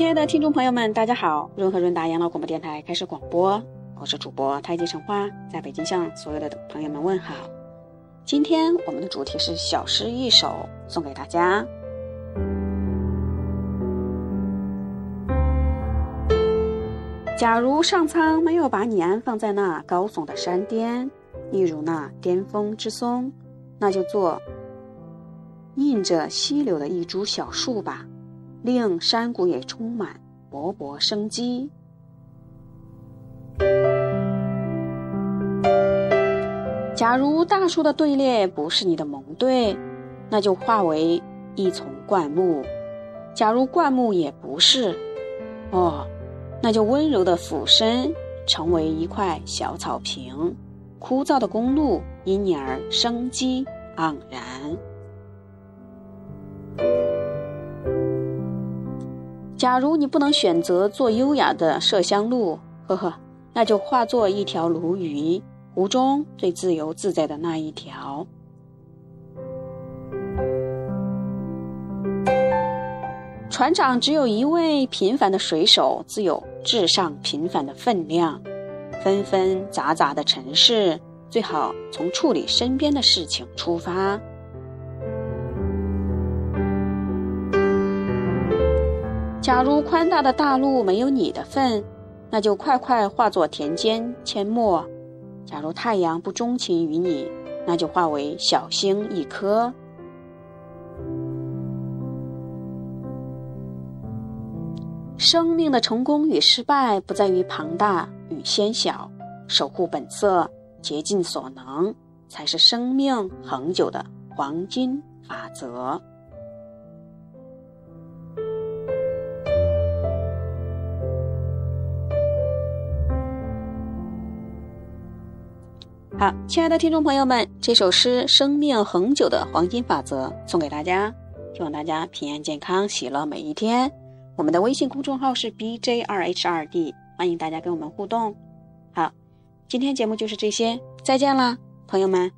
亲爱的听众朋友们，大家好！润和润达养老广播电台开始广播，我是主播太极橙花，在北京向所有的朋友们问好。今天我们的主题是小诗一首，送给大家。假如上苍没有把你安放在那高耸的山巅，一如那巅峰之松，那就做映着溪流的一株小树吧。令山谷也充满勃勃生机。假如大树的队列不是你的盟队，那就化为一丛灌木；假如灌木也不是，哦，那就温柔的俯身，成为一块小草坪。枯燥的公路因你而生机盎然。假如你不能选择做优雅的麝香鹿，呵呵，那就化作一条鲈鱼，湖中最自由自在的那一条。船长只有一位平凡的水手，自有至上平凡的分量。纷纷杂杂的尘世，最好从处理身边的事情出发。假如宽大的大陆没有你的份，那就快快化作田间阡陌；假如太阳不钟情于你，那就化为小星一颗。生命的成功与失败，不在于庞大与纤小，守护本色，竭尽所能，才是生命恒久的黄金法则。好，亲爱的听众朋友们，这首诗《生命恒久的黄金法则》送给大家，希望大家平安健康，喜乐每一天。我们的微信公众号是 B J 二 H 二 D，欢迎大家跟我们互动。好，今天节目就是这些，再见了，朋友们。